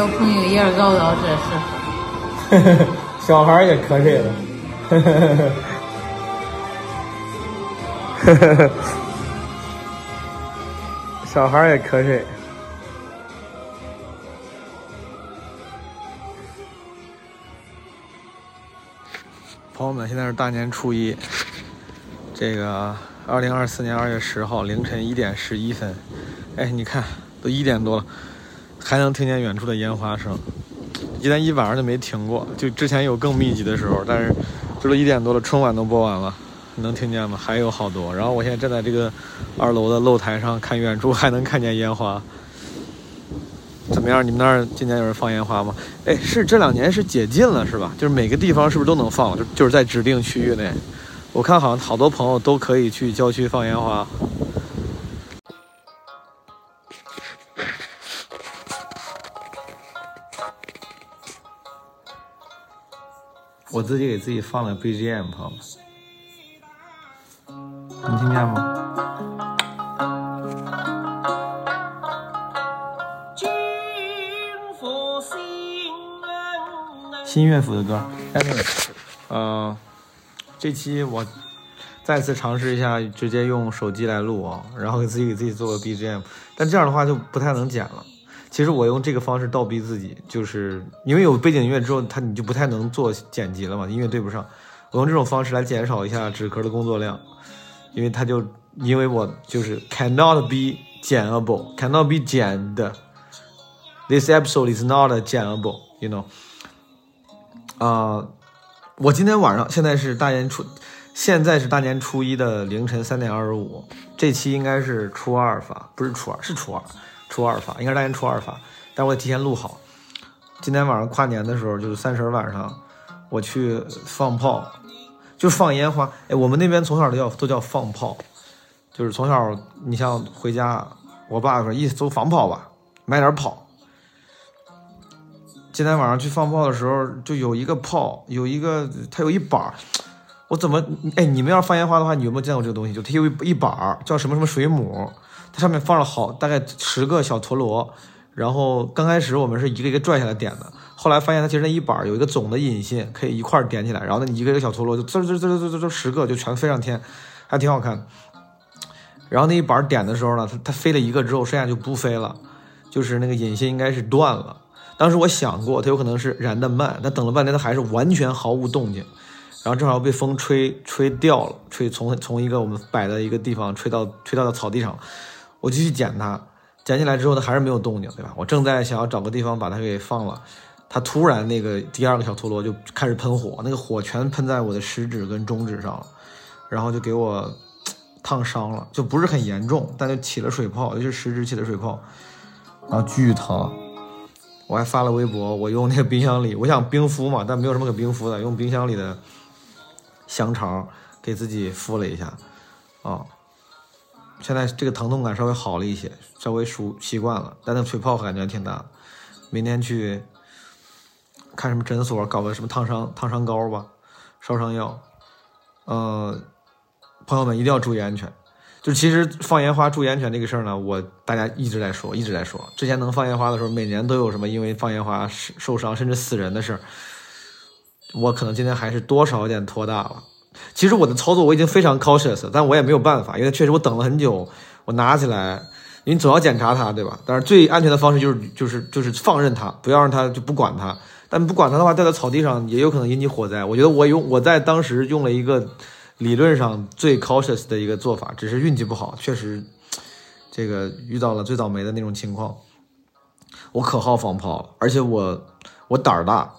小朋友眼高高，这是。小孩也瞌睡了。小孩也瞌睡。朋友们，现在是大年初一，这个二零二四年二月十号凌晨一点十一分。哎，你看，都一点多了，还能听见远处的烟花声。今天一晚上就没停过，就之前有更密集的时候，但是这都一点多了，春晚都播完了，能听见吗？还有好多。然后我现在站在这个二楼的露台上看远处，还能看见烟花。怎么样？你们那儿今年有人放烟花吗？哎，是这两年是解禁了是吧？就是每个地方是不是都能放？就就是在指定区域内，我看好像好多朋友都可以去郊区放烟花。我自己给自己放了 BGM，朋友们，能听见吗？新乐府的歌，哎，呃，这期我再次尝试一下，直接用手机来录啊，然后给自己给自己做个 BGM，但这样的话就不太能剪了。其实我用这个方式倒逼自己，就是因为有背景音乐之后，它你就不太能做剪辑了嘛，音乐对不上。我用这种方式来减少一下纸壳的工作量，因为它就因为我就是 cannot be 剪 able，cannot be 剪的。This episode is not 剪 able，you know。啊，我今天晚上现在是大年初，现在是大年初一的凌晨三点二十五，这期应该是初二发，不是初二，是初二。初二发应该是大年初二发，但我得提前录好。今天晚上跨年的时候，就是三十晚上，我去放炮，就放烟花。哎，我们那边从小都叫都叫放炮，就是从小你像回家，我爸说意思都放炮吧，买点炮。今天晚上去放炮的时候，就有一个炮，有一个它有一板我怎么哎？你们要放烟花的话，你有没有见过这个东西？就它有一一板叫什么什么水母。上面放了好大概十个小陀螺，然后刚开始我们是一个一个拽下来点的，后来发现它其实那一板有一个总的引信，可以一块点起来，然后那你一个一个小陀螺就滋滋滋滋滋滋十个就全飞上天，还挺好看。然后那一板点的时候呢，它它飞了一个之后，剩下就不飞了，就是那个引信应该是断了。当时我想过它有可能是燃的慢，但等了半天它还是完全毫无动静，然后正好被风吹吹掉了，吹从从一个我们摆的一个地方吹到吹到了草地上。我就去捡它，捡起来之后它还是没有动静，对吧？我正在想要找个地方把它给放了，它突然那个第二个小陀螺就开始喷火，那个火全喷在我的食指跟中指上了，然后就给我烫伤了，就不是很严重，但就起了水泡，尤其是食指起了水泡，然后巨疼。我还发了微博，我用那个冰箱里，我想冰敷嘛，但没有什么可冰敷的，用冰箱里的香肠给自己敷了一下，啊。现在这个疼痛感稍微好了一些，稍微熟习惯了，但那水泡感觉挺大。明天去看什么诊所，搞个什么烫伤烫伤膏吧，烧伤药。呃，朋友们一定要注意安全。就其实放烟花注意安全这个事儿呢，我大家一直在说，一直在说。之前能放烟花的时候，每年都有什么因为放烟花受伤甚至死人的事儿。我可能今天还是多少有点拖大了。其实我的操作我已经非常 cautious，但我也没有办法，因为确实我等了很久，我拿起来，你总要检查它，对吧？但是最安全的方式就是就是就是放任它，不要让它就不管它。但不管它的话，掉在草地上也有可能引起火灾。我觉得我用我在当时用了一个理论上最 cautious 的一个做法，只是运气不好，确实这个遇到了最倒霉的那种情况。我可好放炮了，而且我我胆儿大。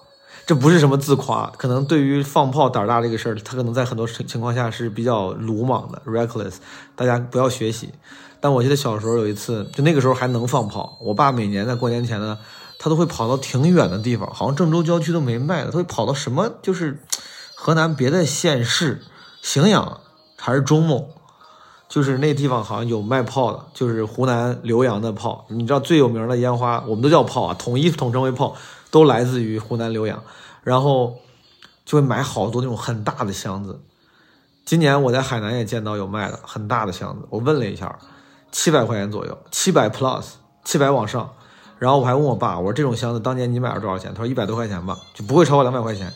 这不是什么自夸，可能对于放炮胆大这个事儿，他可能在很多情情况下是比较鲁莽的，reckless，大家不要学习。但我记得小时候有一次，就那个时候还能放炮，我爸每年在过年前呢，他都会跑到挺远的地方，好像郑州郊区都没卖的，他会跑到什么就是河南别的县市，荥阳还是中牟，就是那地方好像有卖炮的，就是湖南浏阳的炮，你知道最有名的烟花，我们都叫炮啊，统一统称为炮。都来自于湖南浏阳，然后就会买好多那种很大的箱子。今年我在海南也见到有卖的很大的箱子，我问了一下，七百块钱左右，七百 plus，七百往上。然后我还问我爸，我说这种箱子当年你买了多少钱？他说一百多块钱吧，就不会超过两百块钱。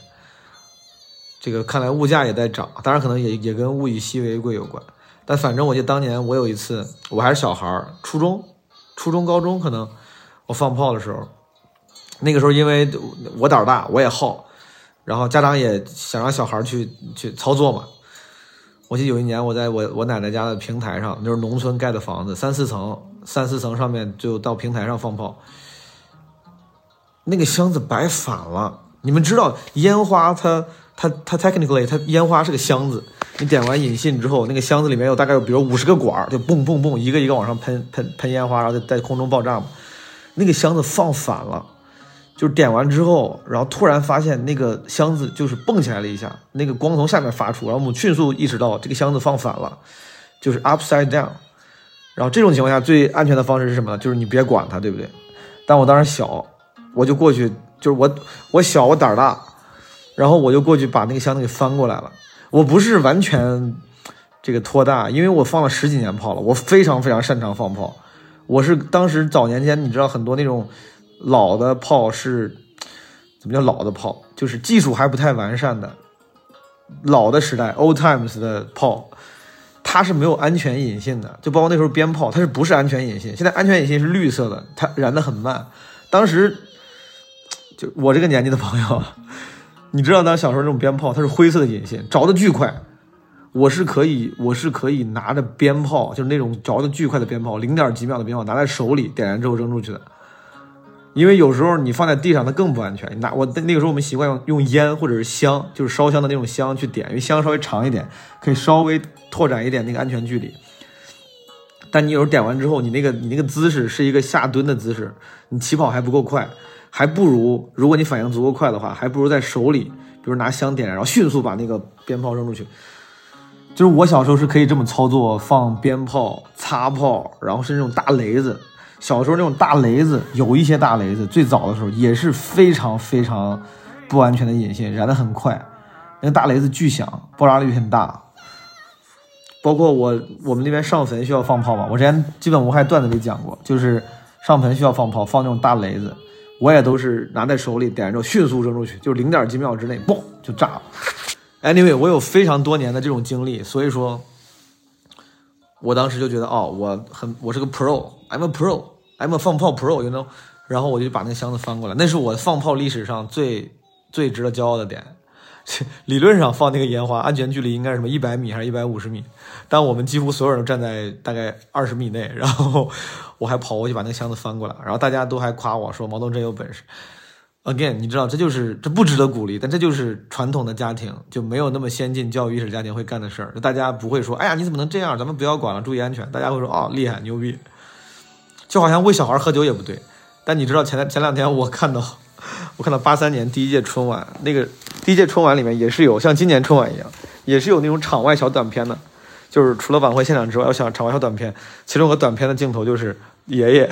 这个看来物价也在涨，当然可能也也跟物以稀为贵有关。但反正我记得当年我有一次，我还是小孩儿，初中、初中、高中可能我放炮的时候，那个时候因为我胆儿大，我也好，然后家长也想让小孩去去操作嘛。我记得有一年我在我我奶奶家的平台上，就是农村盖的房子，三四层，三四层上面就到平台上放炮，那个箱子摆反了。你们知道烟花它它它 technically 它烟花是个箱子，你点完引信之后，那个箱子里面有大概有比如五十个管儿，就蹦蹦蹦一个一个往上喷喷喷烟花，然后在在空中爆炸嘛。那个箱子放反了，就是点完之后，然后突然发现那个箱子就是蹦起来了一下，那个光从下面发出，然后我们迅速意识到这个箱子放反了，就是 upside down。然后这种情况下最安全的方式是什么呢？就是你别管它，对不对？但我当时小，我就过去，就是我我小我胆儿大，然后我就过去把那个箱子给翻过来了。我不是完全这个托大，因为我放了十几年炮了，我非常非常擅长放炮。我是当时早年间，你知道很多那种老的炮是怎么叫老的炮？就是技术还不太完善的老的时代 old times 的炮，它是没有安全引信的，就包括那时候鞭炮，它是不是安全引信？现在安全引信是绿色的，它燃的很慢。当时就我这个年纪的朋友，你知道当时小时候那种鞭炮，它是灰色的引信，着的巨快。我是可以，我是可以拿着鞭炮，就是那种着的巨快的鞭炮，零点几秒的鞭炮，拿在手里点燃之后扔出去的。因为有时候你放在地上，它更不安全。你拿我那个时候我们习惯用用烟或者是香，就是烧香的那种香去点，因为香稍微长一点，可以稍微拓展一点那个安全距离。但你有时候点完之后，你那个你那个姿势是一个下蹲的姿势，你起跑还不够快，还不如如果你反应足够快的话，还不如在手里，比如拿香点燃，然后迅速把那个鞭炮扔出去。就是我小时候是可以这么操作，放鞭炮、擦炮，然后是那种大雷子。小时候那种大雷子，有一些大雷子，最早的时候也是非常非常不安全的引线，燃得很快。那个大雷子巨响，爆炸率很大。包括我我们那边上坟需要放炮嘛，我之前基本无害段子里讲过，就是上坟需要放炮，放那种大雷子，我也都是拿在手里点燃之后迅速扔出去，就零点几秒之内，嘣就炸了。Anyway，我有非常多年的这种经历，所以说，我当时就觉得，哦，我很，我是个 pro，I'm a pro M 放炮 pro，you know，然后我就把那个箱子翻过来，那是我放炮历史上最最值得骄傲的点。理论上放那个烟花，安全距离应该是什么一百米还是一百五十米？但我们几乎所有人都站在大概二十米内，然后我还跑过去把那个箱子翻过来，然后大家都还夸我说毛东真有本事。Again，你知道这就是这不值得鼓励，但这就是传统的家庭就没有那么先进教育意识家庭会干的事儿。大家不会说，哎呀，你怎么能这样？咱们不要管了，注意安全。大家会说，哦，厉害，牛逼。就好像喂小孩喝酒也不对。但你知道前前两天我看到，我看到八三年第一届春晚，那个第一届春晚里面也是有像今年春晚一样，也是有那种场外小短片的，就是除了晚会现场之外，有想场外小短片，其中有个短片的镜头就是。爷爷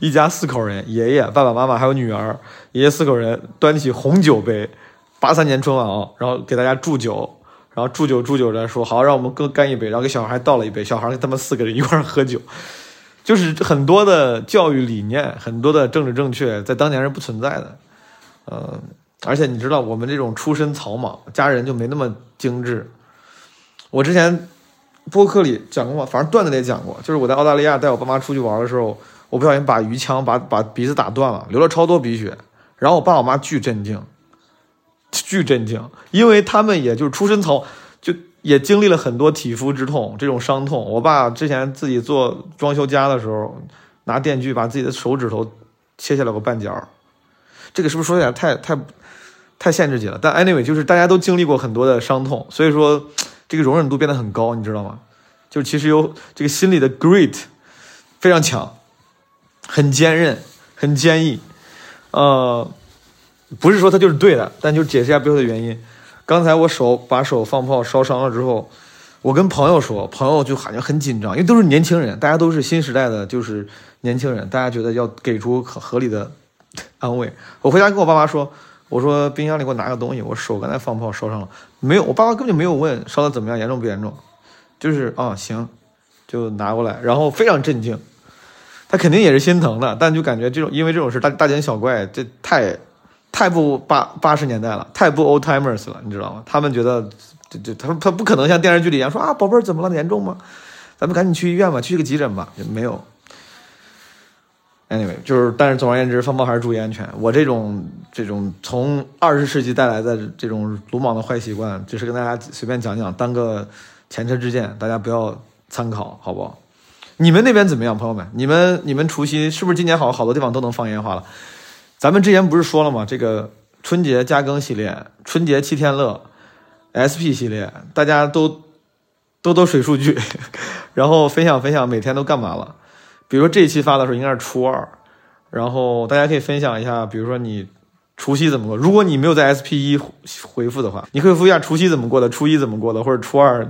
一家四口人，爷爷、爸爸妈妈还有女儿，爷爷四口人端起红酒杯，八三年春晚啊，然后给大家祝酒，然后祝酒祝酒着说好，让我们各干一杯，然后给小孩还倒了一杯，小孩跟他们四个人一块喝酒，就是很多的教育理念，很多的政治正确，在当年是不存在的，呃，而且你知道我们这种出身草莽，家人就没那么精致，我之前。播客里讲过？反正段子里也讲过，就是我在澳大利亚带我爸妈出去玩的时候，我不小心把鱼枪把把鼻子打断了，流了超多鼻血，然后我爸我妈巨震惊，巨震惊，因为他们也就是出身草，也经历了很多体肤之痛这种伤痛。我爸之前自己做装修家的时候，拿电锯把自己的手指头切下来个半截这个是不是说起来太太太限制级了？但 anyway，就是大家都经历过很多的伤痛，所以说。这个容忍度变得很高，你知道吗？就其实有这个心理的 grit 非常强，很坚韧，很坚毅。呃，不是说他就是对的，但就解释一下背后的原因。刚才我手把手放炮烧伤了之后，我跟朋友说，朋友就好像很紧张，因为都是年轻人，大家都是新时代的，就是年轻人，大家觉得要给出合合理的安慰。我回家跟我爸妈说。我说冰箱里给我拿个东西，我手刚才放炮烧伤了，没有，我爸爸根本就没有问烧的怎么样，严重不严重，就是啊行，就拿过来，然后非常震惊，他肯定也是心疼的，但就感觉这种因为这种事大大惊小怪，这太太不八八十年代了，太不 old timers 了，你知道吗？他们觉得这这他他不可能像电视剧里一样说啊，宝贝儿怎么了，严重吗？咱们赶紧去医院吧，去个急诊吧，也没有。Anyway，就是，但是总而言之，放炮还是注意安全。我这种这种从二十世纪带来的这种鲁莽的坏习惯，只是跟大家随便讲讲，当个前车之鉴，大家不要参考，好不好？你们那边怎么样，朋友们？你们你们除夕是不是今年好好多地方都能放烟花了？咱们之前不是说了吗？这个春节加更系列、春节七天乐、SP 系列，大家都都都水数据，然后分享分享每天都干嘛了。比如说这一期发的时候应该是初二，然后大家可以分享一下，比如说你除夕怎么过？如果你没有在 SP 一回复的话，你可以复一下除夕怎么过的，初一怎么过的，或者初二，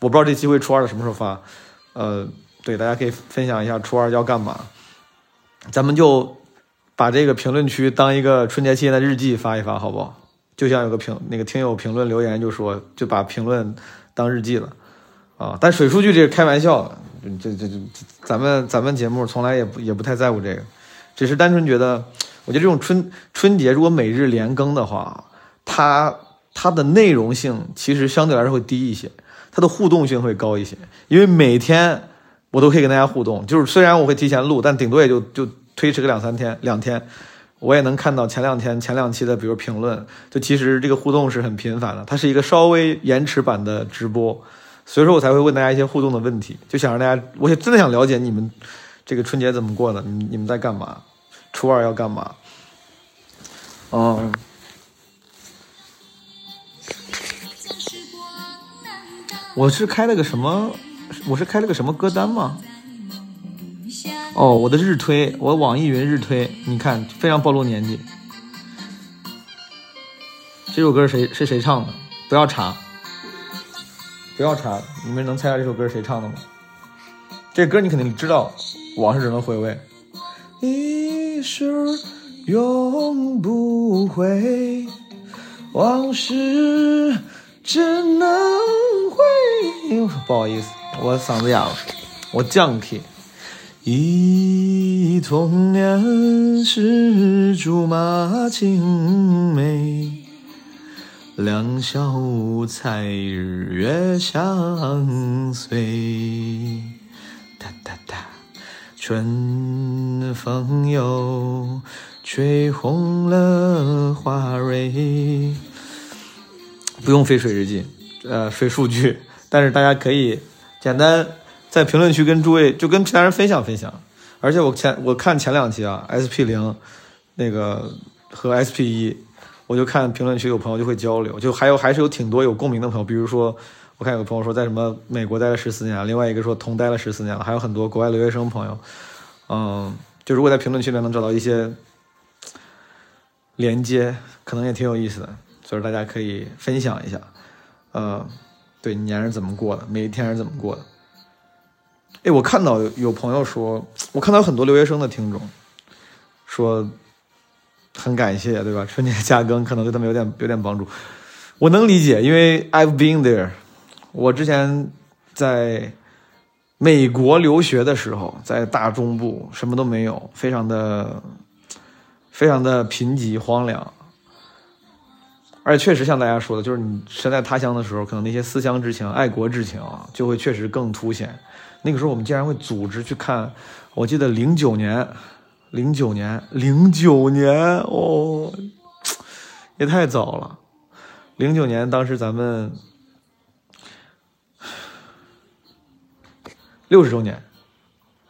我不知道这期会初二的什么时候发。呃，对，大家可以分享一下初二要干嘛，咱们就把这个评论区当一个春节期间的日记发一发，好不好？就像有个评那个听友评论留言就说，就把评论当日记了啊。但水数据这是开玩笑。这这这，咱们咱们节目从来也不也不太在乎这个，只是单纯觉得，我觉得这种春春节如果每日连更的话，它它的内容性其实相对来说会低一些，它的互动性会高一些，因为每天我都可以跟大家互动，就是虽然我会提前录，但顶多也就就推迟个两三天两天，我也能看到前两天前两期的比如评论，就其实这个互动是很频繁的，它是一个稍微延迟版的直播。所以说我才会问大家一些互动的问题，就想让大家，我也真的想了解你们这个春节怎么过的，你你们在干嘛？初二要干嘛？嗯，我是开了个什么？我是开了个什么歌单吗？哦，我的日推，我网易云日推，你看非常暴露年纪。这首歌谁是谁唱的？不要查。不要查，你们能猜下这首歌是谁唱的吗？这歌你肯定知道，《往事只能回味》。一世永不回，往事只能回。不好意思，我嗓子哑了，我降 key。忆童年时竹马青梅。两小无猜，日月相随。哒哒哒，春风又吹红了花蕊。不用飞水日记，呃，水数据，但是大家可以简单在评论区跟诸位，就跟其他人分享分享。而且我前我看前两期啊，SP 零那个和 SP 一。我就看评论区有朋友就会交流，就还有还是有挺多有共鸣的朋友，比如说我看有个朋友说在什么美国待了十四年，另外一个说同待了十四年了，还有很多国外留学生朋友，嗯，就如果在评论区里面能找到一些连接，可能也挺有意思的，所以大家可以分享一下，呃，对年是怎么过的，每一天是怎么过的。哎，我看到有朋友说，我看到很多留学生的听众说。很感谢，对吧？春节加更可能对他们有点有点帮助，我能理解，因为 I've been there。我之前在美国留学的时候，在大中部什么都没有，非常的非常的贫瘠荒凉，而且确实像大家说的，就是你身在他乡的时候，可能那些思乡之情、爱国之情啊，就会确实更凸显。那个时候我们竟然会组织去看，我记得零九年。零九年，零九年哦，也太早了。零九年，当时咱们六十周年，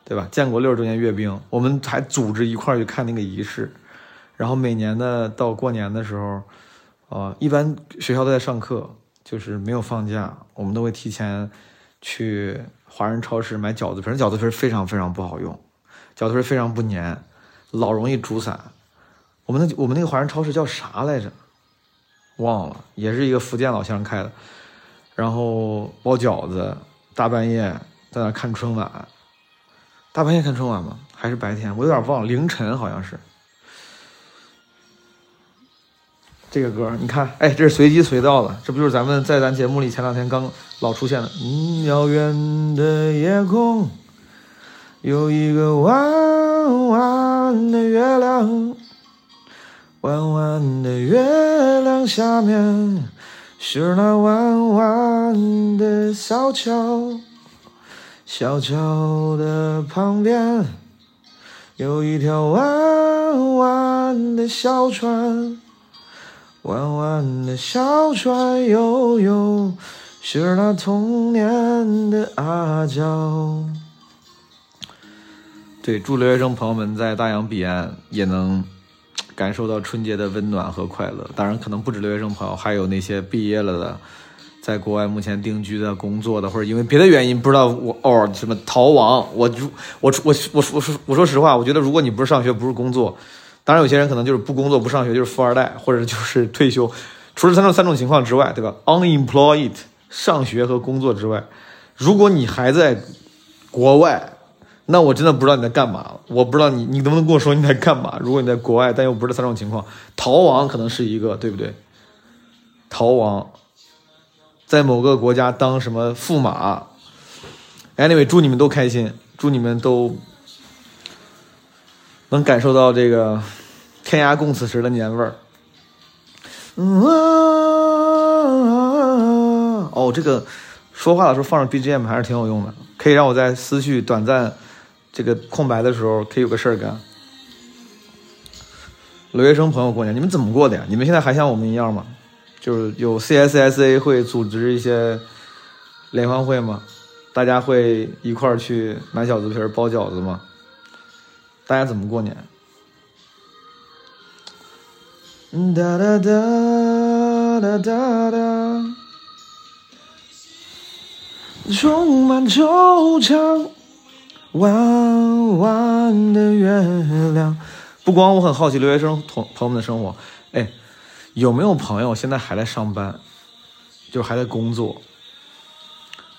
对吧？建国六十周年阅兵，我们还组织一块儿去看那个仪式。然后每年的到过年的时候，呃，一般学校都在上课，就是没有放假，我们都会提前去华人超市买饺子皮。饺子皮非常非常不好用，饺子皮非常不粘。老容易煮散，我们那我们那个华人超市叫啥来着？忘了，也是一个福建老乡开的。然后包饺子，大半夜在那看春晚，大半夜看春晚吗？还是白天？我有点忘了，凌晨好像是。这个歌你看，哎，这是随机随到的，这不就是咱们在咱节目里前两天刚老出现的？嗯，遥远的夜空有一个弯。弯的月亮，弯弯的月亮下面是那弯弯的小桥，小桥的旁边有一条弯弯的小船，弯弯的小船悠悠是那童年的阿娇。对，祝留学生朋友们在大洋彼岸也能感受到春节的温暖和快乐。当然，可能不止留学生朋友，还有那些毕业了的，在国外目前定居的、工作的，或者因为别的原因不知道我哦什么逃亡。我我我我我说我说实话，我觉得如果你不是上学，不是工作，当然有些人可能就是不工作不上学就是富二代，或者就是退休。除了三种三种情况之外，对吧？Unemployed 上学和工作之外，如果你还在国外。那我真的不知道你在干嘛，我不知道你你能不能跟我说你在干嘛？如果你在国外，但又不是三种情况，逃亡可能是一个，对不对？逃亡，在某个国家当什么驸马？Anyway，祝你们都开心，祝你们都能感受到这个天涯共此时的年味儿。嗯，哦，这个说话的时候放着 BGM 还是挺有用的，可以让我在思绪短暂。这个空白的时候可以有个事儿干。留学生朋友过年，你们怎么过的呀？你们现在还像我们一样吗？就是有 CSSA 会组织一些联欢会吗？大家会一块儿去买饺子皮儿、包饺子吗？大家怎么过年？哒哒哒哒哒哒，充满惆怅。弯弯的月亮，不光我很好奇留学生同朋友们的生活，哎，有没有朋友现在还在上班，就还在工作？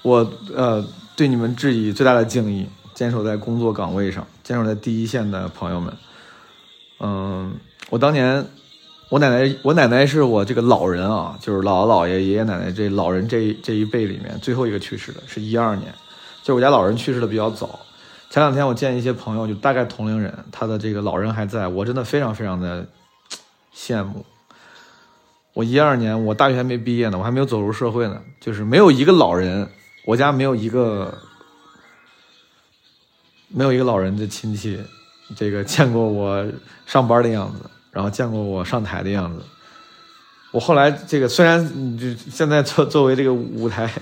我呃对你们致以最大的敬意，坚守在工作岗位上，坚守在第一线的朋友们，嗯，我当年我奶奶我奶奶是我这个老人啊，就是姥姥姥爷爷爷奶奶这老人这这一辈里面最后一个去世的，是一二年，就我家老人去世的比较早。前两天我见一些朋友，就大概同龄人，他的这个老人还在，我真的非常非常的羡慕。我一二年，我大学还没毕业呢，我还没有走入社会呢，就是没有一个老人，我家没有一个没有一个老人的亲戚，这个见过我上班的样子，然后见过我上台的样子。我后来这个虽然就现在作作为这个舞台。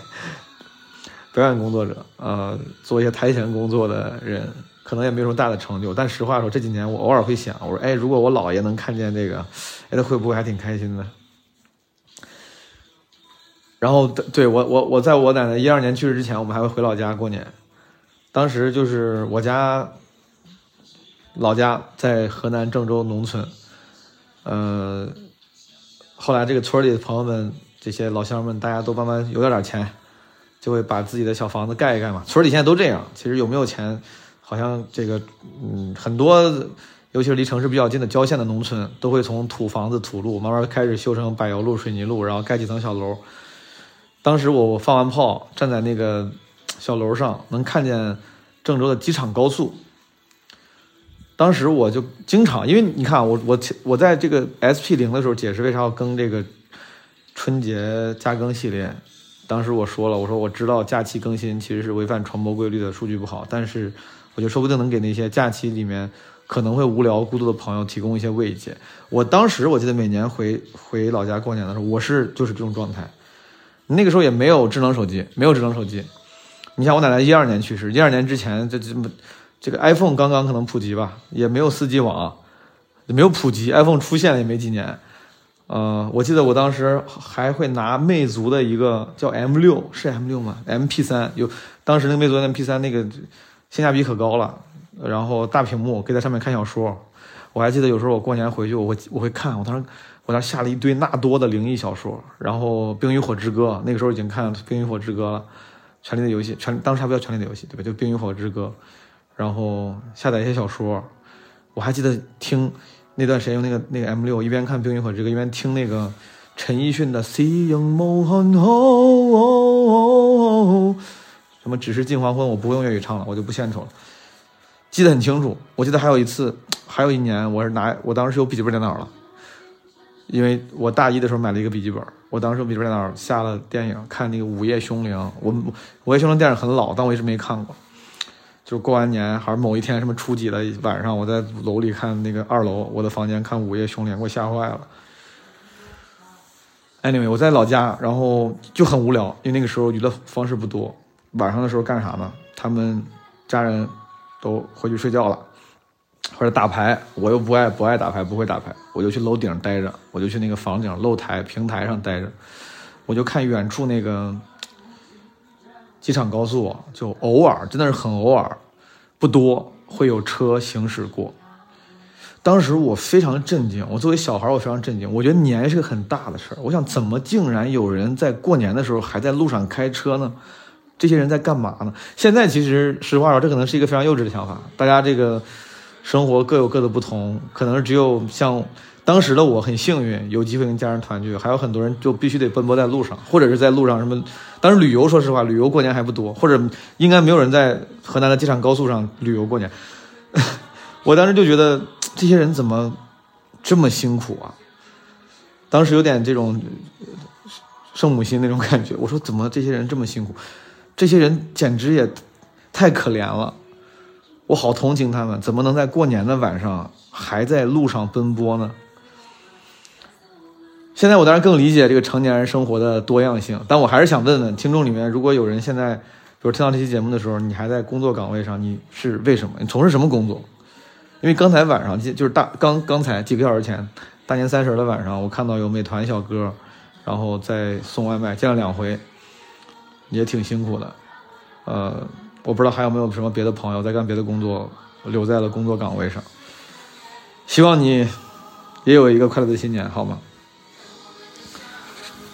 表演工作者，呃，做一些台前工作的人，可能也没有什么大的成就。但实话说，这几年我偶尔会想，我说，哎，如果我姥爷能看见这个，哎，他会不会还挺开心的？然后，对我，我，我在我奶奶一二年去世之前，我们还会回老家过年。当时就是我家老家在河南郑州农村，呃，后来这个村里的朋友们，这些老乡们，大家都慢慢有点点钱。就会把自己的小房子盖一盖嘛，村里现在都这样。其实有没有钱，好像这个，嗯，很多，尤其是离城市比较近的郊县的农村，都会从土房子、土路慢慢开始修成柏油路、水泥路，然后盖几层小楼。当时我放完炮，站在那个小楼上，能看见郑州的机场高速。当时我就经常，因为你看我我我在这个 SP 零的时候解释为啥要更这个春节加更系列。当时我说了，我说我知道假期更新其实是违反传播规律的，数据不好。但是，我觉得说不定能给那些假期里面可能会无聊、孤独的朋友提供一些慰藉。我当时我记得每年回回老家过年的时候，我是就是这种状态。那个时候也没有智能手机，没有智能手机。你像我奶奶一二年去世，一二年之前这这么这个 iPhone 刚刚可能普及吧，也没有四 G 网，也没有普及，iPhone 出现了也没几年。呃，我记得我当时还会拿魅族的一个叫 M 六，是 M 六吗？MP 三有，当时那个魅族 MP 三那个性价比可高了，然后大屏幕可以在上面看小说。我还记得有时候我过年回去，我会我会看，我当时我当时下了一堆纳多的灵异小说，然后《冰与火之歌》，那个时候已经看《冰与火之歌》了，《权力的游戏》权当时还不叫《权力的游戏》，对吧？就《冰与火之歌》，然后下载一些小说，我还记得听。那段时间用那个那个 M 六，一边看《冰与火之歌》，一边听那个陈奕迅的《夕阳无限好》，什么只是近黄昏，我不用粤语唱了，我就不献丑了。记得很清楚。我记得还有一次，还有一年，我是拿我当时有笔记本电脑了，因为我大一的时候买了一个笔记本，我当时有笔记本电脑下了电影，看那个《午夜凶铃》。我《午夜凶铃》电影很老，但我一直没看过。就过完年还是某一天什么初几的晚上，我在楼里看那个二楼我的房间看《午夜凶铃》，给我吓坏了。Anyway，我在老家，然后就很无聊，因为那个时候娱乐方式不多。晚上的时候干啥呢？他们家人都回去睡觉了，或者打牌。我又不爱不爱打牌，不会打牌，我就去楼顶待着，我就去那个房顶露台平台上待着，我就看远处那个机场高速，就偶尔真的是很偶尔，不多会有车行驶过。当时我非常震惊，我作为小孩，我非常震惊。我觉得年是个很大的事儿。我想，怎么竟然有人在过年的时候还在路上开车呢？这些人在干嘛呢？现在其实实话说，这可能是一个非常幼稚的想法。大家这个生活各有各的不同，可能只有像当时的我很幸运，有机会跟家人团聚，还有很多人就必须得奔波在路上，或者是在路上什么。当时旅游，说实话，旅游过年还不多，或者应该没有人在河南的机场高速上旅游过年。我当时就觉得。这些人怎么这么辛苦啊？当时有点这种圣母心那种感觉。我说怎么这些人这么辛苦？这些人简直也太可怜了，我好同情他们。怎么能在过年的晚上还在路上奔波呢？现在我当然更理解这个成年人生活的多样性，但我还是想问问听众里面，如果有人现在比如听到这期节目的时候，你还在工作岗位上，你是为什么？你从事什么工作？因为刚才晚上就是大刚刚才几个小时前，大年三十的晚上，我看到有美团小哥，然后在送外卖，见了两回，也挺辛苦的。呃，我不知道还有没有什么别的朋友在干别的工作，留在了工作岗位上。希望你也有一个快乐的新年，好吗？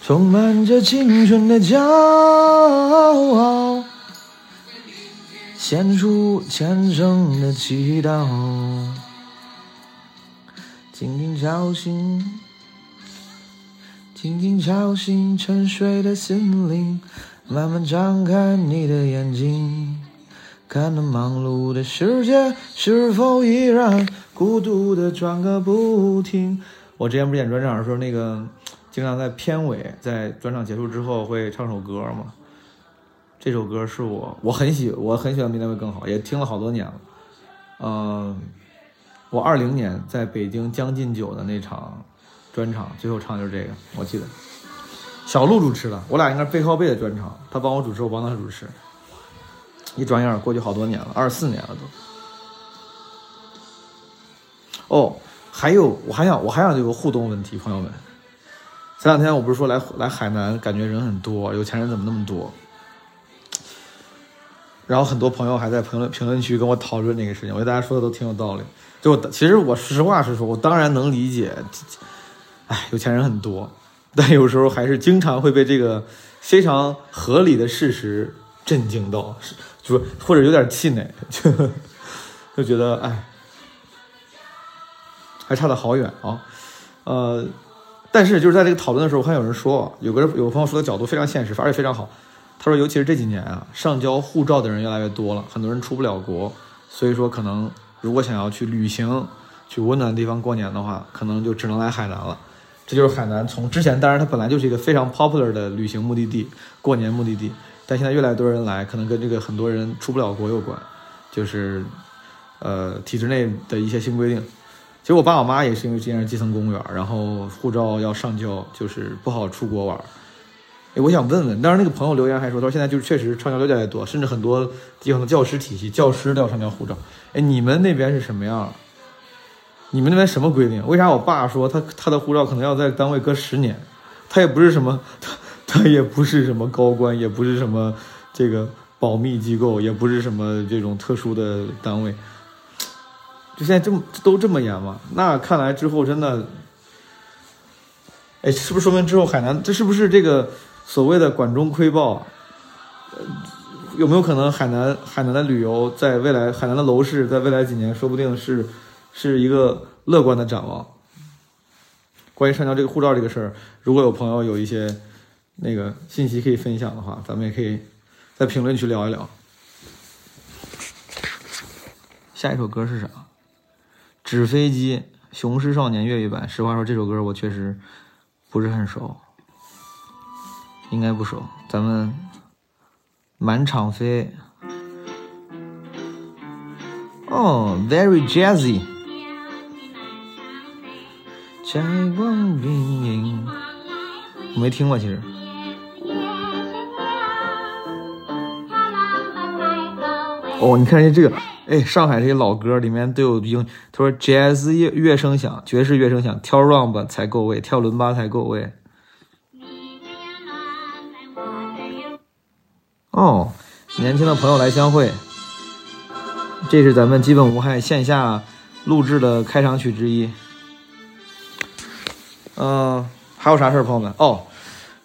充满着青春的骄傲。献出虔诚的祈祷，轻轻敲醒，轻轻敲醒沉睡的心灵，慢慢张开你的眼睛，看那忙碌的世界是否依然孤独的转个不停。我之前不是演专场的时候，那个经常在片尾，在专场结束之后会唱首歌嘛。这首歌是我我很喜我很喜欢《明天会更好》，也听了好多年了。嗯，我二零年在北京将进酒的那场专场，最后唱就是这个，我记得。小鹿主持的，我俩应该背靠背的专场，他帮我主持，我帮他主持。一转眼过去好多年了，二十四年了都。哦，还有我还想我还想有个互动问题，朋友们。前两天我不是说来来海南，感觉人很多，有钱人怎么那么多？然后很多朋友还在评论评论区跟我讨论这个事情，我觉得大家说的都挺有道理。就其实我实话实说，我当然能理解，哎，有钱人很多，但有时候还是经常会被这个非常合理的事实震惊到，是就或者有点气馁，就就觉得哎，还差得好远啊。呃，但是就是在这个讨论的时候，我看有人说，有个有个朋友说的角度非常现实，而且非常好。他说：“尤其是这几年啊，上交护照的人越来越多了，很多人出不了国，所以说可能如果想要去旅行，去温暖的地方过年的话，可能就只能来海南了。这就是海南从之前，当然它本来就是一个非常 popular 的旅行目的地，过年目的地，但现在越来越多人来，可能跟这个很多人出不了国有关，就是呃体制内的一些新规定。其实我爸我妈也是因为这样基层公务员，然后护照要上交，就是不好出国玩。”哎，我想问问，当时那个朋友留言还说，他说现在就是确实上交越来越多，甚至很多地方的教师体系，教师都要上交护照。哎，你们那边是什么样？你们那边什么规定？为啥我爸说他他的护照可能要在单位搁十年？他也不是什么，他 他也不是什么高官，也不是什么这个保密机构，也不是什么这种特殊的单位。就现在这么都这么严吗？那看来之后真的，哎，是不是说明之后海南这是不是这个？所谓的管中窥豹，有没有可能海南海南的旅游在未来海南的楼市在未来几年说不定是是一个乐观的展望？关于上交这个护照这个事儿，如果有朋友有一些那个信息可以分享的话，咱们也可以在评论区聊一聊。下一首歌是啥？纸飞机，雄狮少年粤语版。实话说，这首歌我确实不是很熟，应该不熟。咱们满场飞。哦，very jazzy。在光边影，我没听过，其实。哦，你看人家这个，哎，上海这些老歌里面都有英，他说 jazz 乐乐声响，爵士乐声响，跳 rumba 才够味，跳伦巴才够味。哦，年轻的朋友来相会，这是咱们基本无害线下录制的开场曲之一。嗯，还有啥事儿，朋友们？哦，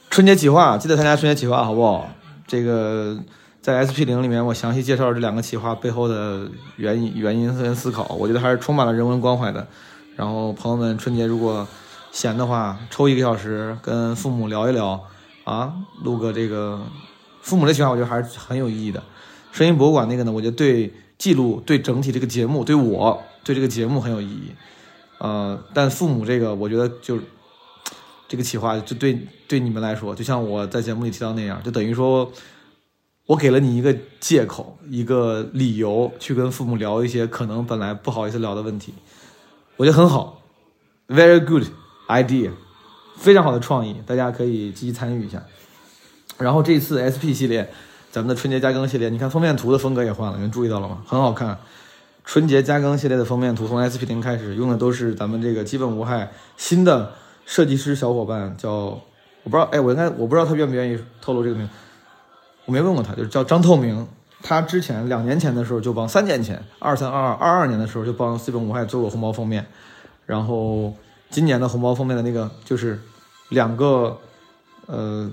春节企划，记得参加春节企划，好不好？这个在 SP 零里面，我详细介绍这两个企划背后的原因、原因和思考，我觉得还是充满了人文关怀的。然后，朋友们，春节如果闲的话，抽一个小时跟父母聊一聊啊，录个这个。父母的企划，我觉得还是很有意义的。声音博物馆那个呢，我觉得对记录、对整体这个节目、对我、对这个节目很有意义。呃，但父母这个，我觉得就这个企划，就对对你们来说，就像我在节目里提到那样，就等于说，我给了你一个借口、一个理由，去跟父母聊一些可能本来不好意思聊的问题。我觉得很好，very good idea，非常好的创意，大家可以积极参与一下。然后这次 SP 系列，咱们的春节加更系列，你看封面图的风格也换了，你们注意到了吗？很好看。春节加更系列的封面图从 SP 零开始用的都是咱们这个基本无害新的设计师小伙伴，叫我不知道，哎，我应该我不知道他愿不愿意透露这个名，我没问过他，就是叫张透明。他之前两年前的时候就帮，三年前二三二二二二年的时候就帮基本无害做过红包封面，然后今年的红包封面的那个就是两个，呃。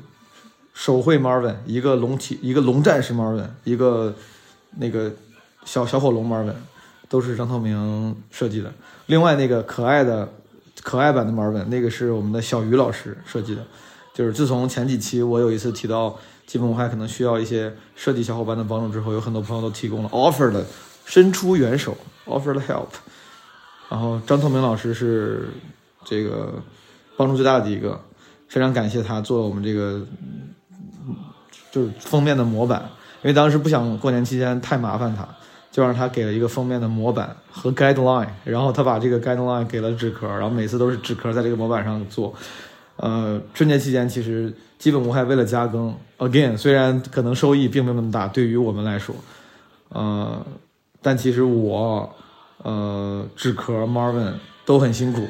手绘 Marvin，一个龙体，一个龙战士 Marvin，一个那个小小火龙 Marvin，都是张透明设计的。另外那个可爱的可爱版的 Marvin，那个是我们的小鱼老师设计的。就是自从前几期我有一次提到基本无害可能需要一些设计小伙伴的帮助之后，有很多朋友都提供了 offer 的伸出援手 offer 的 help。然后张透明老师是这个帮助最大的一个，非常感谢他做了我们这个。就是封面的模板，因为当时不想过年期间太麻烦他，就让他给了一个封面的模板和 guideline，然后他把这个 guideline 给了纸壳，然后每次都是纸壳在这个模板上做。呃，春节期间其实基本无害，为了加更，again，虽然可能收益并没有那么大，对于我们来说，呃，但其实我，呃，纸壳 Marvin 都很辛苦，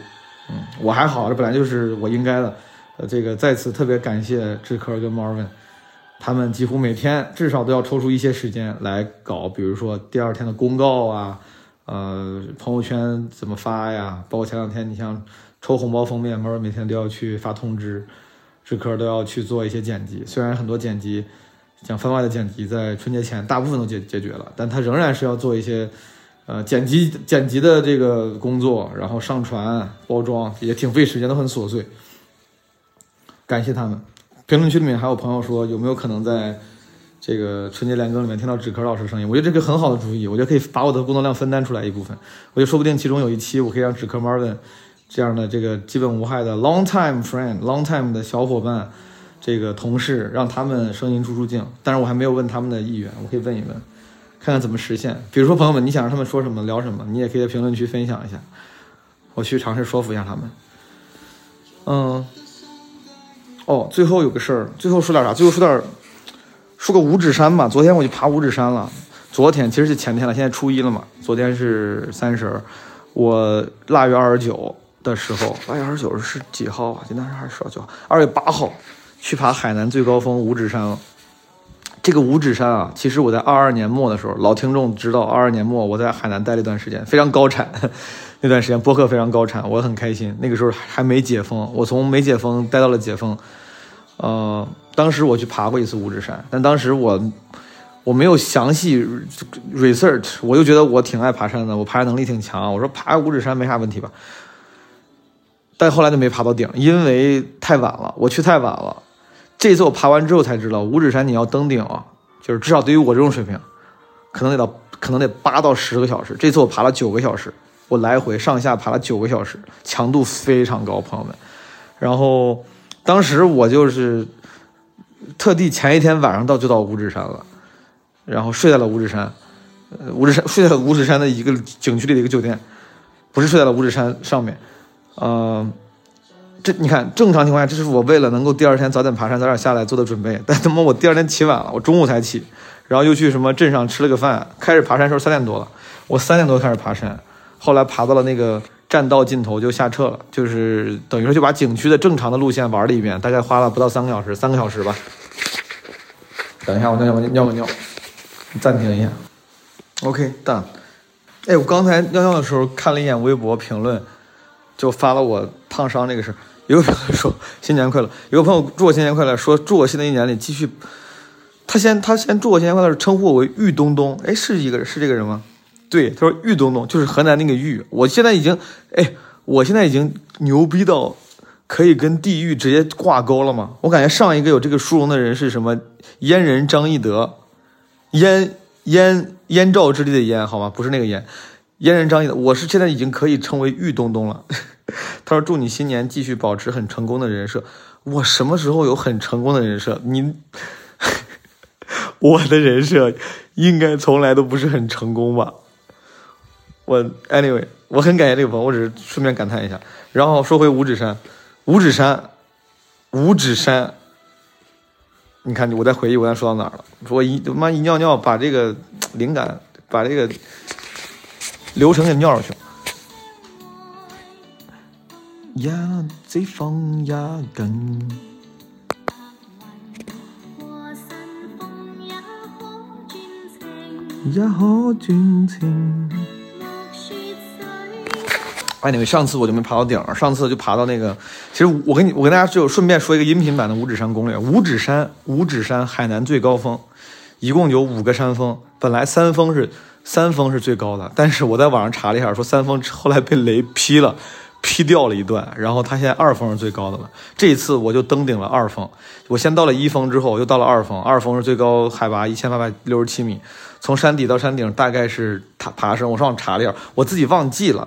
嗯，我还好，这本来就是我应该的。呃，这个再次特别感谢纸壳跟 Marvin。他们几乎每天至少都要抽出一些时间来搞，比如说第二天的公告啊，呃，朋友圈怎么发呀？包括前两天你像抽红包封面，每每天都要去发通知，志科都要去做一些剪辑。虽然很多剪辑，像番外的剪辑，在春节前大部分都解解决了，但他仍然是要做一些，呃，剪辑剪辑的这个工作，然后上传、包装也挺费时间，都很琐碎。感谢他们。评论区里面还有朋友说，有没有可能在这个春节连更里面听到纸壳老师声音？我觉得这个很好的主意，我觉得可以把我的工作量分担出来一部分。我觉得说不定其中有一期，我可以让纸壳 Marvin 这样的这个基本无害的 long time friend、long time 的小伙伴，这个同事，让他们声音出出镜。但是我还没有问他们的意愿，我可以问一问，看看怎么实现。比如说朋友们，你想让他们说什么、聊什么，你也可以在评论区分享一下，我去尝试说服一下他们。嗯。哦，最后有个事儿，最后说点啥？最后说点，说个五指山吧。昨天我去爬五指山了，昨天其实是前天了，现在初一了嘛。昨天是三十，我腊月二十九的时候，腊月二十九是几号啊？今天是二十九号，二月八号去爬海南最高峰五指山了。这个五指山啊，其实我在二二年末的时候，老听众知道，二二年末我在海南待了一段时间，非常高产。那段时间播客非常高产，我很开心。那个时候还没解封，我从没解封待到了解封。呃，当时我去爬过一次五指山，但当时我我没有详细 research，我就觉得我挺爱爬山的，我爬山能力挺强。我说爬五指山没啥问题吧？但后来就没爬到顶，因为太晚了，我去太晚了。这次我爬完之后才知道，五指山你要登顶啊，就是至少对于我这种水平，可能得到可能得八到十个小时。这次我爬了九个小时，我来回上下爬了九个小时，强度非常高，朋友们。然后当时我就是特地前一天晚上到就到五指山了，然后睡在了五指山，五指山睡在了五指山的一个景区里的一个酒店，不是睡在了五指山上面，呃，这你看正常情况下，这是我为了能够第二天早点爬山早点下来做的准备，但他妈我第二天起晚了，我中午才起，然后又去什么镇上吃了个饭，开始爬山的时候三点多了，我三点多开始爬山，后来爬到了那个。栈道尽头就下撤了，就是等于说就把景区的正常的路线玩了一遍，大概花了不到三个小时，三个小时吧。等一下，我尿尿尿个尿，暂停一下。OK，done。哎，我刚才尿尿的时候看了一眼微博评论，就发了我烫伤这个事儿。有个朋友说新年快乐，有个朋友祝我新年快乐，说祝我新的一年里继续。他先他先祝我新年快乐，称呼我为玉东东。哎，是一个是这个人吗？对，他说玉东东就是河南那个玉，我现在已经，哎，我现在已经牛逼到可以跟地狱直接挂钩了吗？我感觉上一个有这个殊荣的人是什么？燕人张翼德，燕燕燕赵之地的燕，好吗？不是那个燕，燕人张翼德，我是现在已经可以称为玉东东了。他说祝你新年继续保持很成功的人设。我什么时候有很成功的人设？你，我的人设应该从来都不是很成功吧？我 anyway，我很感谢这个朋友，我只是顺便感叹一下。然后说回五指山，五指山，五指山，你看我在回忆我刚才说到哪儿了？我一他妈一尿尿，把这个灵感，把这个流程给尿上去了。呀，这风呀更。也可专情。哎，你们上次我就没爬到顶儿，上次就爬到那个。其实我跟你，我跟大家就顺便说一个音频版的五指山攻略。五指山，五指山，海南最高峰，一共有五个山峰。本来三峰是三峰是最高的，但是我在网上查了一下，说三峰后来被雷劈了，劈掉了一段，然后它现在二峰是最高的了。这一次我就登顶了二峰，我先到了一峰，之后又到了二峰，二峰是最高海拔一千八百六十七米，从山底到山顶大概是爬爬升，我上网查了一下，我自己忘记了。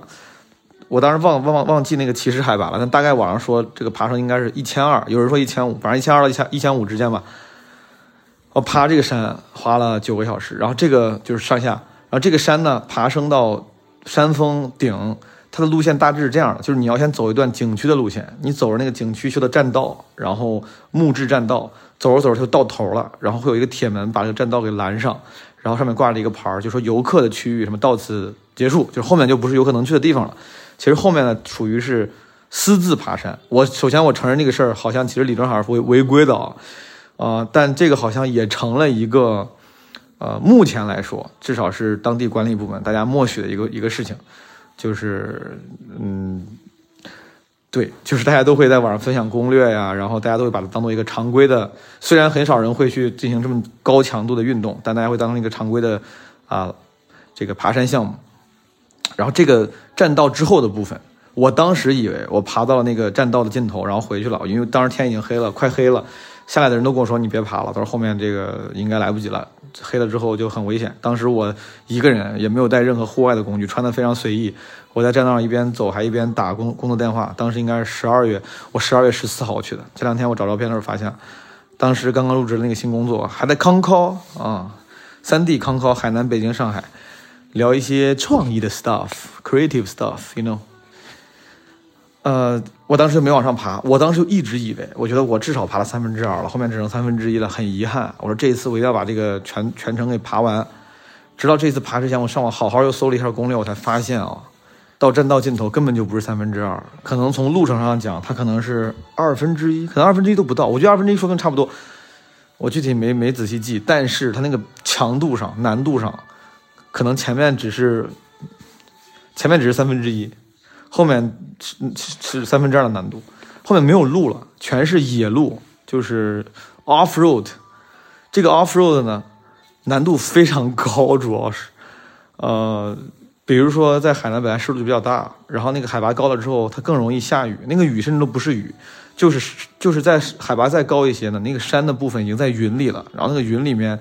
我当时忘忘忘记那个起始海拔了，但大概网上说这个爬升应该是一千二，有人说一千五，反正一千二到一千一千五之间吧。我爬这个山花了九个小时，然后这个就是上下，然后这个山呢爬升到山峰顶，它的路线大致是这样的，就是你要先走一段景区的路线，你走着那个景区修的栈道，然后木质栈道，走着走着就到头了，然后会有一个铁门把这个栈道给拦上，然后上面挂着一个牌儿，就说游客的区域什么到此结束，就是后面就不是游客能去的地方了。其实后面呢，属于是私自爬山。我首先我承认这个事儿，好像其实理论上是违违规的啊，啊，但这个好像也成了一个，呃，目前来说，至少是当地管理部门大家默许的一个一个事情，就是，嗯，对，就是大家都会在网上分享攻略呀，然后大家都会把它当做一个常规的，虽然很少人会去进行这么高强度的运动，但大家会当成一个常规的啊，这个爬山项目。然后这个栈道之后的部分，我当时以为我爬到了那个栈道的尽头，然后回去了，因为当时天已经黑了，快黑了。下来的人都跟我说：“你别爬了，他说后面这个应该来不及了，黑了之后就很危险。”当时我一个人也没有带任何户外的工具，穿的非常随意。我在栈道上一边走，还一边打工工作电话。当时应该是十二月，我十二月十四号去的。这两天我找照片的时候发现，当时刚刚入职的那个新工作还在康考啊，三地康考，海南、北京、上海。聊一些创意的 stuff，creative stuff，you know。呃，我当时就没往上爬，我当时就一直以为，我觉得我至少爬了三分之二了，后面只剩三分之一了，很遗憾。我说这一次我一定要把这个全全程给爬完。直到这次爬之前，我上网好好又搜了一下攻略，我才发现啊，到栈道尽头根本就不是三分之二，可能从路程上讲，它可能是二分之一，可能二分之一都不到。我觉得二分之一说跟差不多，我具体没没仔细记，但是它那个强度上、难度上。可能前面只是，前面只是三分之一，后面是是三分之二的难度，后面没有路了，全是野路，就是 off road。这个 off road 呢，难度非常高，主要是，呃，比如说在海南本来湿度就比较大，然后那个海拔高了之后，它更容易下雨，那个雨甚至都不是雨，就是就是在海拔再高一些呢，那个山的部分已经在云里了，然后那个云里面，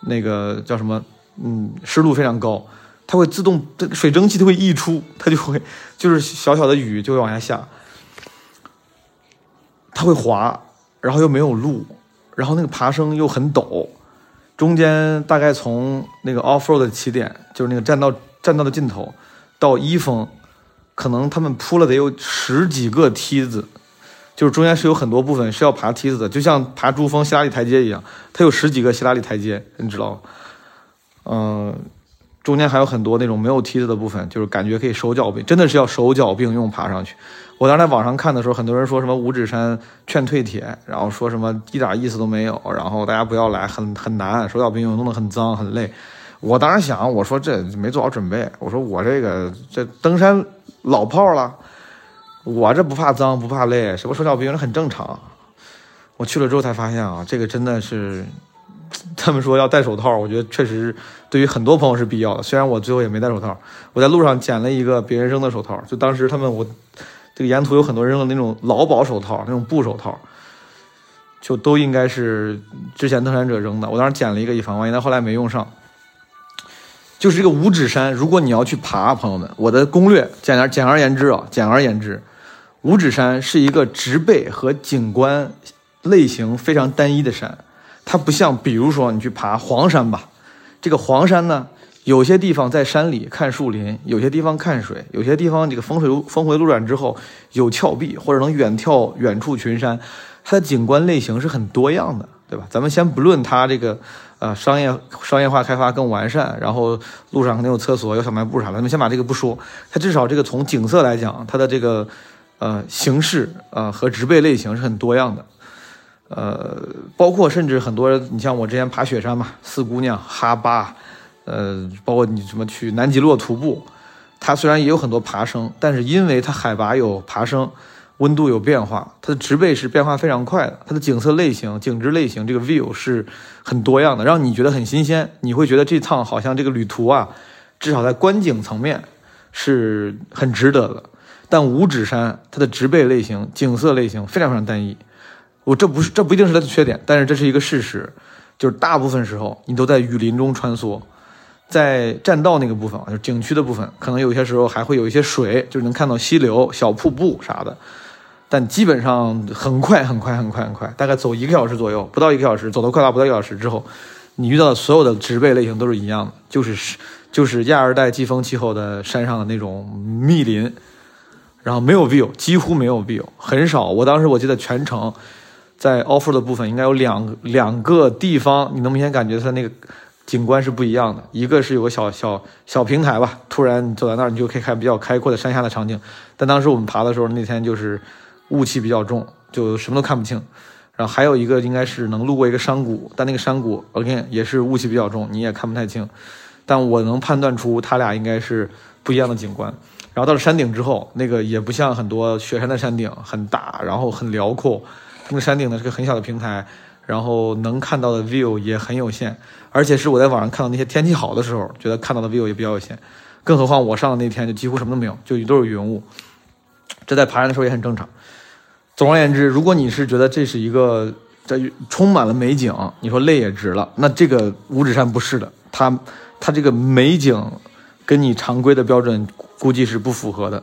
那个叫什么？嗯，湿度非常高，它会自动这个水蒸气它会溢出，它就会就是小小的雨就会往下下，它会滑，然后又没有路，然后那个爬升又很陡，中间大概从那个 off road 的起点，就是那个栈道栈道的尽头到一峰，可能他们铺了得有十几个梯子。就是中间是有很多部分是要爬梯子的，就像爬珠峰希拉里台阶一样，它有十几个希拉里台阶，你知道吗？嗯，中间还有很多那种没有梯子的部分，就是感觉可以手脚并，真的是要手脚并用爬上去。我当时在网上看的时候，很多人说什么五指山劝退帖，然后说什么一点意思都没有，然后大家不要来，很很难，手脚并用，弄得很脏很累。我当时想，我说这没做好准备，我说我这个这登山老炮了。我这不怕脏不怕累，什么手脚并用很正常。我去了之后才发现啊，这个真的是，他们说要戴手套，我觉得确实对于很多朋友是必要的。虽然我最后也没戴手套，我在路上捡了一个别人扔的手套，就当时他们我这个沿途有很多扔的那种劳保手套，那种布手套，就都应该是之前登山者扔的。我当时捡了一个以防万一，但后来没用上。就是这个五指山，如果你要去爬，朋友们，我的攻略简而简而言之啊，简而言之。五指山是一个植被和景观类型非常单一的山，它不像，比如说你去爬黄山吧，这个黄山呢，有些地方在山里看树林，有些地方看水，有些地方这个峰水峰回路转之后有峭壁，或者能远眺远处群山，它的景观类型是很多样的，对吧？咱们先不论它这个呃商业商业化开发更完善，然后路上肯定有厕所有小卖部啥的，咱们先把这个不说，它至少这个从景色来讲，它的这个。呃，形式啊和植被类型是很多样的，呃，包括甚至很多，你像我之前爬雪山嘛，四姑娘、哈巴，呃，包括你什么去南极落徒步，它虽然也有很多爬升，但是因为它海拔有爬升，温度有变化，它的植被是变化非常快的，它的景色类型、景致类型，这个 view 是很多样的，让你觉得很新鲜，你会觉得这趟好像这个旅途啊，至少在观景层面是很值得的。但五指山它的植被类型、景色类型非常非常单一，我这不是这不一定是它的缺点，但是这是一个事实，就是大部分时候你都在雨林中穿梭，在栈道那个部分啊，就景区的部分，可能有些时候还会有一些水，就是能看到溪流、小瀑布啥的，但基本上很快很快很快很快，大概走一个小时左右，不到一个小时，走得快到不到一个小时之后，你遇到的所有的植被类型都是一样的，就是就是亚热带季风气候的山上的那种密林。然后没有 view，几乎没有 view，很少。我当时我记得全程，在 offer 的部分应该有两两个地方，你能明显感觉它那个景观是不一样的。一个是有个小小小平台吧，突然你走在那儿，你就可以看比较开阔的山下的场景。但当时我们爬的时候，那天就是雾气比较重，就什么都看不清。然后还有一个应该是能路过一个山谷，但那个山谷 again 也是雾气比较重，你也看不太清。但我能判断出它俩应该是不一样的景观。然后到了山顶之后，那个也不像很多雪山的山顶很大，然后很辽阔。那个山顶呢是个很小的平台，然后能看到的 view 也很有限。而且是我在网上看到那些天气好的时候，觉得看到的 view 也比较有限。更何况我上的那天就几乎什么都没有，就都是云雾。这在爬山的时候也很正常。总而言之，如果你是觉得这是一个这充满了美景，你说累也值了，那这个五指山不是的，它它这个美景跟你常规的标准。估计是不符合的，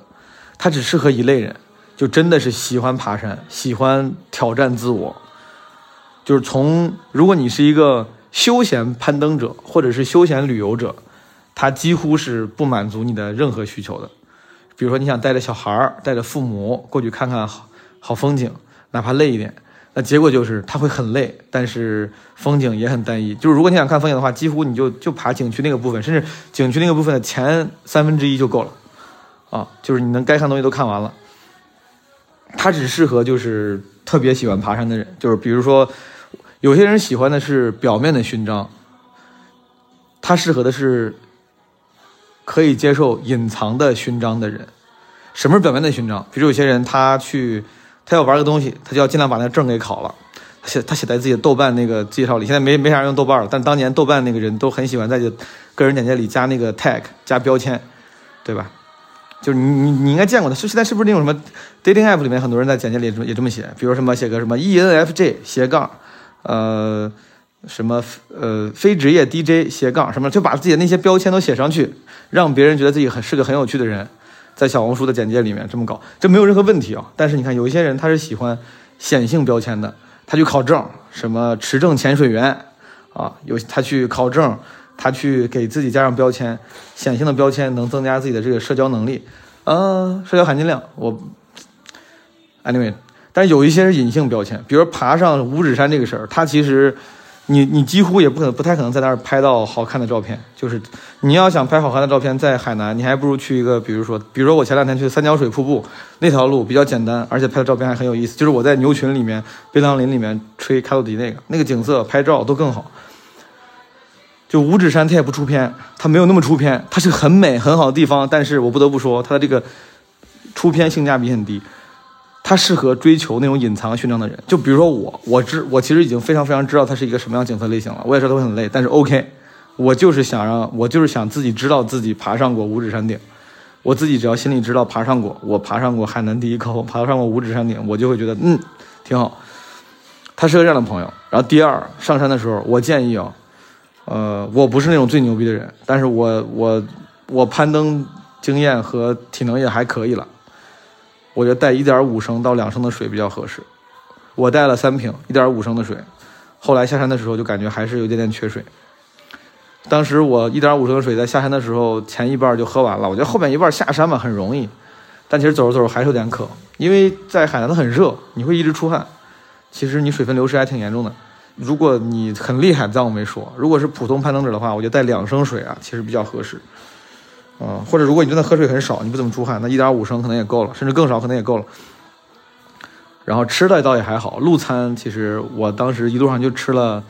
它只适合一类人，就真的是喜欢爬山、喜欢挑战自我。就是从如果你是一个休闲攀登者或者是休闲旅游者，他几乎是不满足你的任何需求的。比如说你想带着小孩儿、带着父母过去看看好好风景，哪怕累一点，那结果就是他会很累，但是风景也很单一。就是如果你想看风景的话，几乎你就就爬景区那个部分，甚至景区那个部分的前三分之一就够了。啊，就是你能该看东西都看完了。它只适合就是特别喜欢爬山的人，就是比如说，有些人喜欢的是表面的勋章，他适合的是可以接受隐藏的勋章的人。什么是表面的勋章？比如有些人他去他要玩个东西，他就要尽量把那证给考了。他写他写在自己的豆瓣那个介绍里，现在没没啥用豆瓣了，但当年豆瓣那个人都很喜欢在个人简介里加那个 tag 加标签，对吧？就是你你你应该见过的，是现在是不是那种什么 dating app 里面很多人在简介里也这么写，比如什么写个什么 E N F J 斜杠，呃什么呃非职业 DJ 斜杠什么，就把自己的那些标签都写上去，让别人觉得自己很是个很有趣的人，在小红书的简介里面这么搞，这没有任何问题啊。但是你看，有一些人他是喜欢显性标签的，他去考证，什么持证潜水员啊，有他去考证，他去给自己加上标签，显性的标签能增加自己的这个社交能力，呃，社交含金量。我 anyway，但有一些是隐性标签，比如爬上五指山这个事儿，它其实。你你几乎也不可能不太可能在那儿拍到好看的照片，就是你要想拍好看的照片，在海南，你还不如去一个，比如说，比如说我前两天去三角水瀑布那条路比较简单，而且拍的照片还很有意思，就是我在牛群里面、贝当林里面吹开洛迪那个，那个景色拍照都更好。就五指山它也不出片，它没有那么出片，它是很美很好的地方，但是我不得不说它的这个出片性价比很低。它适合追求那种隐藏勋章的人，就比如说我，我知我其实已经非常非常知道它是一个什么样景色类型了。我也知道会很累，但是 OK，我就是想让我就是想自己知道自己爬上过五指山顶，我自己只要心里知道爬上过，我爬上过海南第一高峰，爬上过五指山顶，我就会觉得嗯挺好。他是个这样的朋友。然后第二上山的时候，我建议啊，呃，我不是那种最牛逼的人，但是我我我攀登经验和体能也还可以了。我觉得带一点五升到两升的水比较合适。我带了三瓶一点五升的水，后来下山的时候就感觉还是有点点缺水。当时我一点五升的水在下山的时候前一半就喝完了，我觉得后面一半下山嘛很容易，但其实走着走着还是有点渴，因为在海南它很热，你会一直出汗，其实你水分流失还挺严重的。如果你很厉害，当我没说，如果是普通攀登者的话，我觉得带两升水啊，其实比较合适。嗯，或者如果你真的喝水很少，你不怎么出汗，那一点五升可能也够了，甚至更少可能也够了。然后吃的倒也还好，路餐其实我当时一路上就吃了，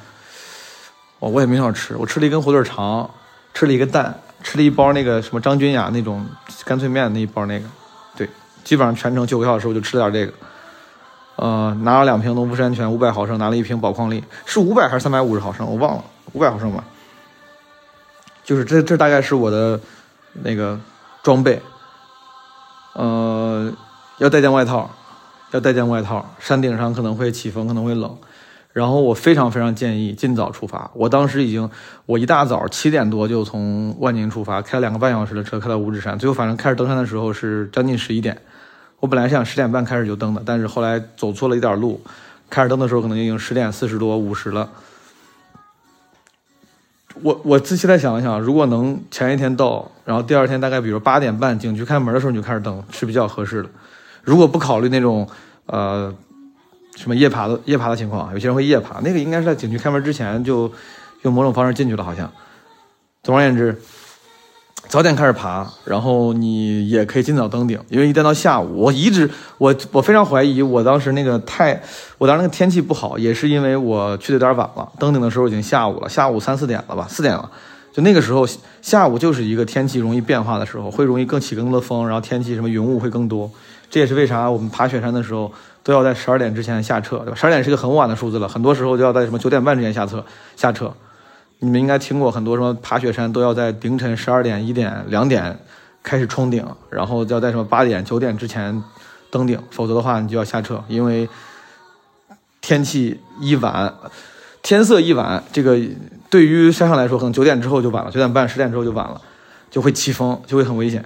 我我也没少吃，我吃了一根火腿肠，吃了一个蛋，吃了一包那个什么张君雅那种干脆面那一包那个，对，基本上全程九个小时我就吃了点这个。呃，拿了两瓶农夫山泉五百毫升，拿了一瓶宝矿力，是五百还是三百五十毫升，我忘了，五百毫升吧。就是这这大概是我的。那个装备，呃，要带件外套，要带件外套。山顶上可能会起风，可能会冷。然后我非常非常建议尽早出发。我当时已经，我一大早七点多就从万宁出发，开了两个半小时的车，开到五指山。最后反正开始登山的时候是将近十一点。我本来想十点半开始就登的，但是后来走错了一点路，开始登的时候可能已经十点四十多、五十了。我我仔细再想了想，如果能前一天到，然后第二天大概比如八点半景区开门的时候你就开始登，是比较合适的。如果不考虑那种呃什么夜爬的夜爬的情况，有些人会夜爬，那个应该是在景区开门之前就用某种方式进去了，好像。总而言之。早点开始爬，然后你也可以尽早登顶，因为一旦到下午，我一直我我非常怀疑，我当时那个太，我当时那个天气不好，也是因为我去的有点晚了，登顶的时候已经下午了，下午三四点了吧，四点了，就那个时候下午就是一个天气容易变化的时候，会容易更起更多的风，然后天气什么云雾会更多，这也是为啥我们爬雪山的时候都要在十二点之前下撤，对吧？十二点是个很晚的数字了，很多时候就要在什么九点半之前下撤下撤。你们应该听过很多什么爬雪山都要在凌晨十二点、一点、两点开始冲顶，然后要在什么八点、九点之前登顶，否则的话你就要下撤，因为天气一晚，天色一晚，这个对于山上来说，可能九点之后就晚了，九点半、十点之后就晚了，就会起风，就会很危险。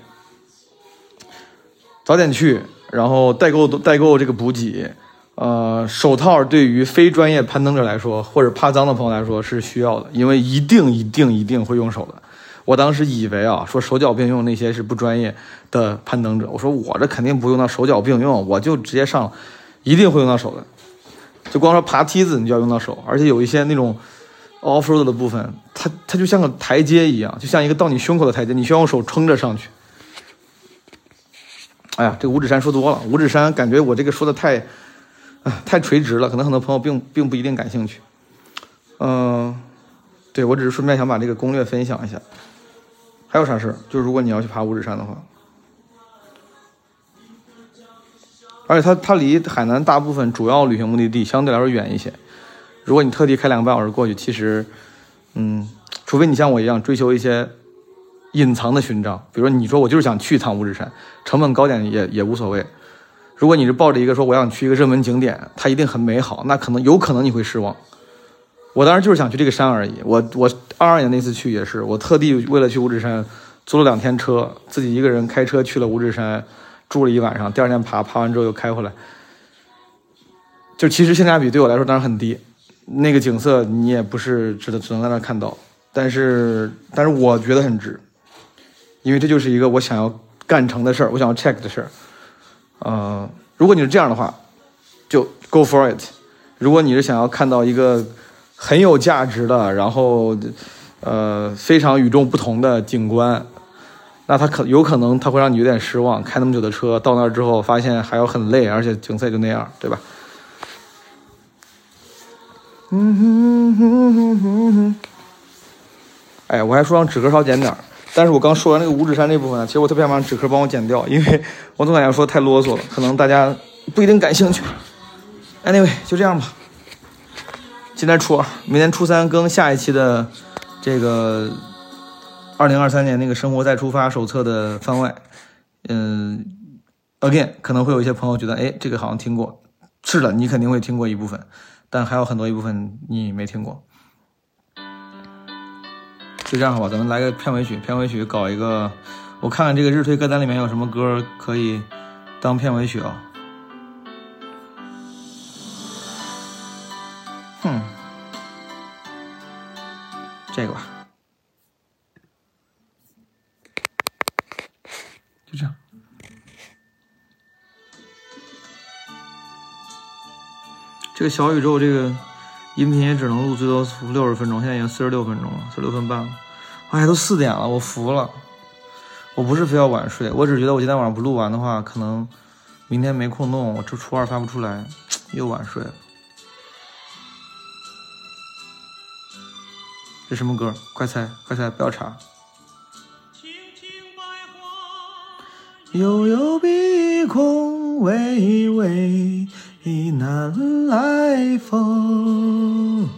早点去，然后代购代购这个补给。呃，手套对于非专业攀登者来说，或者怕脏的朋友来说是需要的，因为一定一定一定会用手的。我当时以为啊，说手脚并用那些是不专业的攀登者，我说我这肯定不用到手脚并用，我就直接上，一定会用到手的。就光说爬梯子，你就要用到手，而且有一些那种 off road 的部分，它它就像个台阶一样，就像一个到你胸口的台阶，你需要用手撑着上去。哎呀，这个五指山说多了，五指山感觉我这个说的太。太垂直了，可能很多朋友并并不一定感兴趣。嗯，对我只是顺便想把这个攻略分享一下。还有啥事儿？就是如果你要去爬五指山的话，而且它它离海南大部分主要旅行目的地相对来说远一些。如果你特地开两个半小时过去，其实，嗯，除非你像我一样追求一些隐藏的勋章，比如你说我就是想去一趟五指山，成本高点也也无所谓。如果你是抱着一个说我想去一个热门景点，它一定很美好，那可能有可能你会失望。我当时就是想去这个山而已。我我二二年那次去也是，我特地为了去五指山租了两天车，自己一个人开车去了五指山，住了一晚上。第二天爬，爬完之后又开回来。就其实性价比对我来说当然很低，那个景色你也不是只能只能在那看到，但是但是我觉得很值，因为这就是一个我想要干成的事儿，我想要 check 的事儿。呃，如果你是这样的话，就 go for it。如果你是想要看到一个很有价值的，然后呃非常与众不同的景观，那他可有可能他会让你有点失望。开那么久的车到那儿之后，发现还要很累，而且景色也就那样，对吧？嗯哼哼哼哼哼。哎，我还说让纸壳少剪点儿，但是我刚说完那个五指山那部分，其实我特别想让纸壳帮我剪掉，因为我总感觉说太啰嗦了，可能大家不一定感兴趣。Anyway，就这样吧。今天初二，明天初三更下一期的这个二零二三年那个《生活再出发》手册的番外。嗯，again，可能会有一些朋友觉得，哎，这个好像听过。是的，你肯定会听过一部分。但还有很多一部分你没听过，就这样吧，咱们来个片尾曲，片尾曲搞一个，我看看这个日推歌单里面有什么歌可以当片尾曲啊？哼，这个吧，就这样。这个小宇宙这个音频也只能录最多六十分钟，现在已经四十六分钟了，四十六分半了。哎，都四点了，我服了。我不是非要晚睡，我只觉得我今天晚上不录完的话，可能明天没空弄，我这初二发不出来，又晚睡了。这什么歌？快猜，快猜，不要查。悠悠碧空，微微。南来风，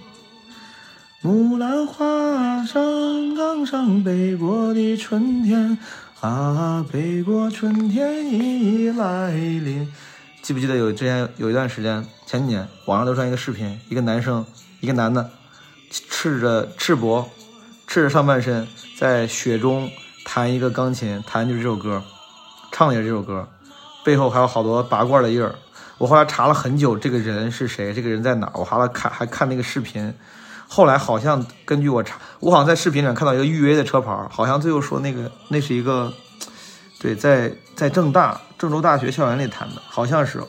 木兰花上刚上北国的春天啊，北国春天已来临。记不记得有之前有一段时间，前几年网上流传一个视频，一个男生，一个男的，赤着赤膊，赤着上半身，在雪中弹一个钢琴，弹就是这首歌，唱的也是这首歌，背后还有好多拔罐的印儿。我后来查了很久，这个人是谁？这个人在哪？我后来看还看那个视频，后来好像根据我查，我好像在视频里看到一个预约的车牌，好像最后说那个那是一个，对，在在郑大郑州大学校园里弹的，好像是。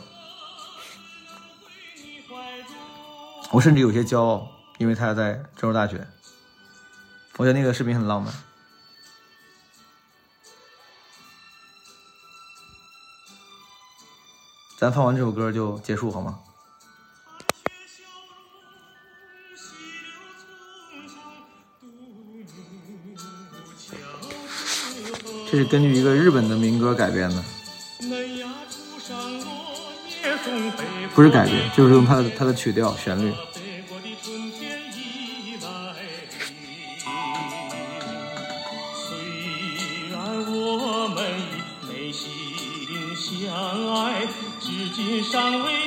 我甚至有些骄傲，因为他在郑州大学。我觉得那个视频很浪漫。咱放完这首歌就结束好吗？这是根据一个日本的民歌改编的，不是改编，就是用它的它的曲调旋律。尚未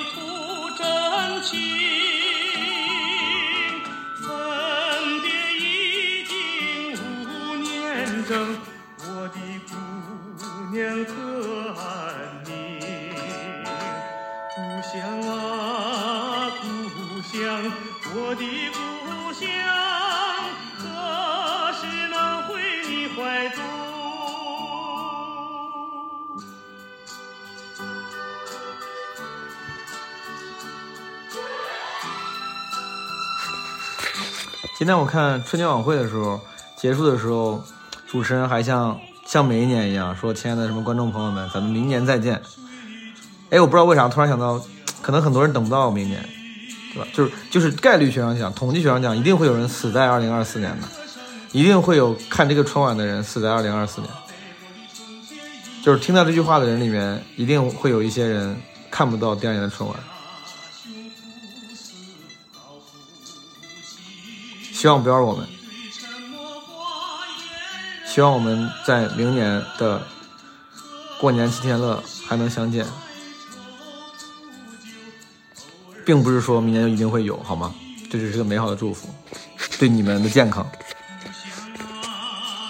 今天我看春节晚会的时候，结束的时候，主持人还像像每一年一样说：“亲爱的什么观众朋友们，咱们明年再见。”哎，我不知道为啥突然想到，可能很多人等不到明年，对吧？就是就是概率学上讲，统计学上讲，一定会有人死在二零二四年的，一定会有看这个春晚的人死在二零二四年。就是听到这句话的人里面，一定会有一些人看不到第二年的春晚。希望不要是我们，希望我们在明年的过年七天乐还能相见，并不是说明年就一定会有，好吗？这只是个美好的祝福，对你们的健康。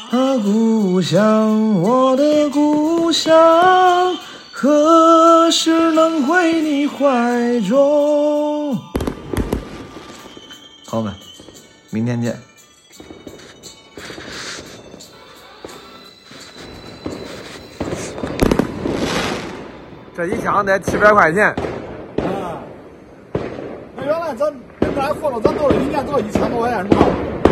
啊，故乡，我的故乡，何时能回你怀中？朋友们，明天见。这一箱得七百块钱，啊，那原来咱原来货了，咱都是一年都是一千多块钱是吧？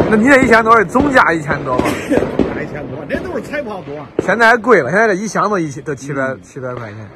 那你这一千多是总价一千多吧？一千多，这都是彩炮多。现在还贵了，现在这一箱都一千都七百七百块钱。